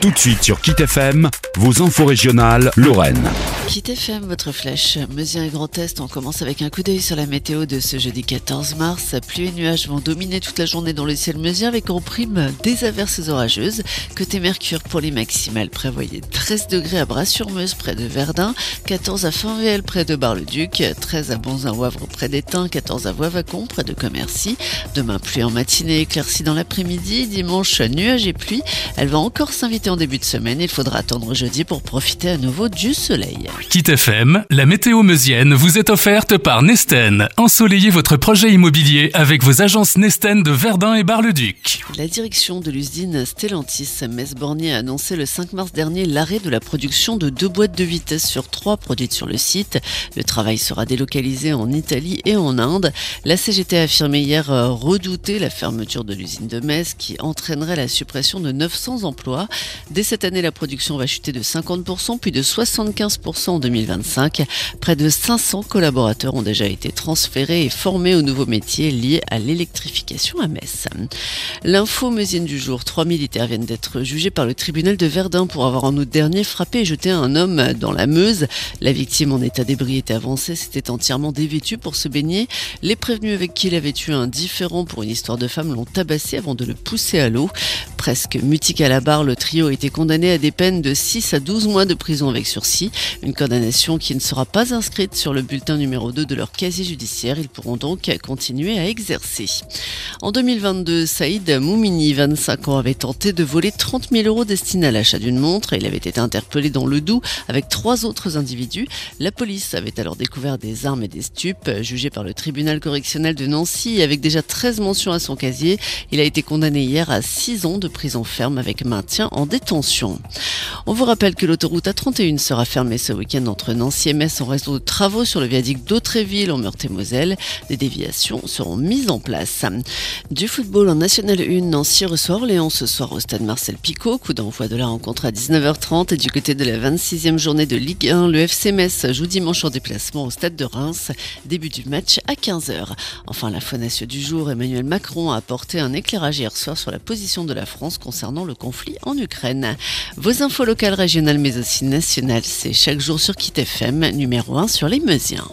Tout de suite sur Kit FM, vos infos régionales Lorraine. Kit FM, votre flèche. Meusien et Grand Est, on commence avec un coup d'œil sur la météo de ce jeudi 14 mars. Pluie et nuages vont dominer toute la journée dans le ciel meusien avec en prime des averses orageuses. Côté Mercure, pour les maximales, prévoyez 13 degrés à Bras-sur-Meuse près de Verdun, 14 à Finvéel près de Bar-le-Duc, 13 à Bonzin-Wavre près d'Étain, 14 à Voivacon près de Commercy. Demain, pluie en matinée, éclaircie dans l'après-midi. Dimanche, nuages et pluie. Elle va encore s'inviter en début de semaine. Il faudra attendre jeudi pour profiter à nouveau du soleil. Kit FM, la météo meusienne vous est offerte par Nesten. Ensoleillez votre projet immobilier avec vos agences Nesten de Verdun et Bar-le-Duc. La direction de l'usine Stellantis Metz-Bornier a annoncé le 5 mars dernier l'arrêt de la production de deux boîtes de vitesse sur trois produites sur le site. Le travail sera délocalisé en Italie et en Inde. La CGT a affirmé hier euh, redouter la fermeture de l'usine de Metz qui entraînerait la suppression de 900 emplois. Dès cette année, la production va chuter de 50% puis de 75% en 2025. Près de 500 collaborateurs ont déjà été transférés et formés aux nouveaux métiers liés à l'électrification à Metz. L'info du jour, trois militaires viennent d'être jugés par le tribunal de Verdun pour avoir en août dernier frappé et jeté un homme dans la Meuse. La victime en état d'ébriété avancé s'était entièrement dévêtue pour se baigner. Les prévenus avec qui il avait tué un différent pour une histoire de femme l'ont tabassé avant de le pousser à l'eau. Presque mutique à la barre, le trio a été condamné à des peines de 6 à 12 mois de prison avec sursis. Une condamnation qui ne sera pas inscrite sur le bulletin numéro 2 de leur casier judiciaire. Ils pourront donc continuer à exercer. En 2022, Saïd Moumini, 25 ans, avait tenté de voler 30 000 euros destinés à l'achat d'une montre. Il avait été interpellé dans le Doubs avec trois autres individus. La police avait alors découvert des armes et des stupes. Jugé par le tribunal correctionnel de Nancy avec déjà 13 mentions à son casier, il a été condamné hier à 6 ans de prison ferme avec maintien en détention. On vous rappelle que l'autoroute A31 sera fermée ce week-end entre Nancy et Metz en raison de travaux sur le viaduc d'Autréville en Meurthe-et-Moselle. Des déviations seront mises en place. Du football en National 1, Nancy reçoit Orléans ce soir au stade Marcel Picot. Coup d'envoi de la rencontre à 19h30 et du côté de la 26e journée de Ligue 1, le FC Metz joue dimanche en déplacement au stade de Reims. Début du match à 15h. Enfin, la fonation du jour, Emmanuel Macron a apporté un éclairage hier soir sur la position de la France concernant le conflit en Ukraine. Vos infos locales, régionales mais aussi nationales, c'est chaque jour sur Kit FM, numéro 1 sur les Meusiens.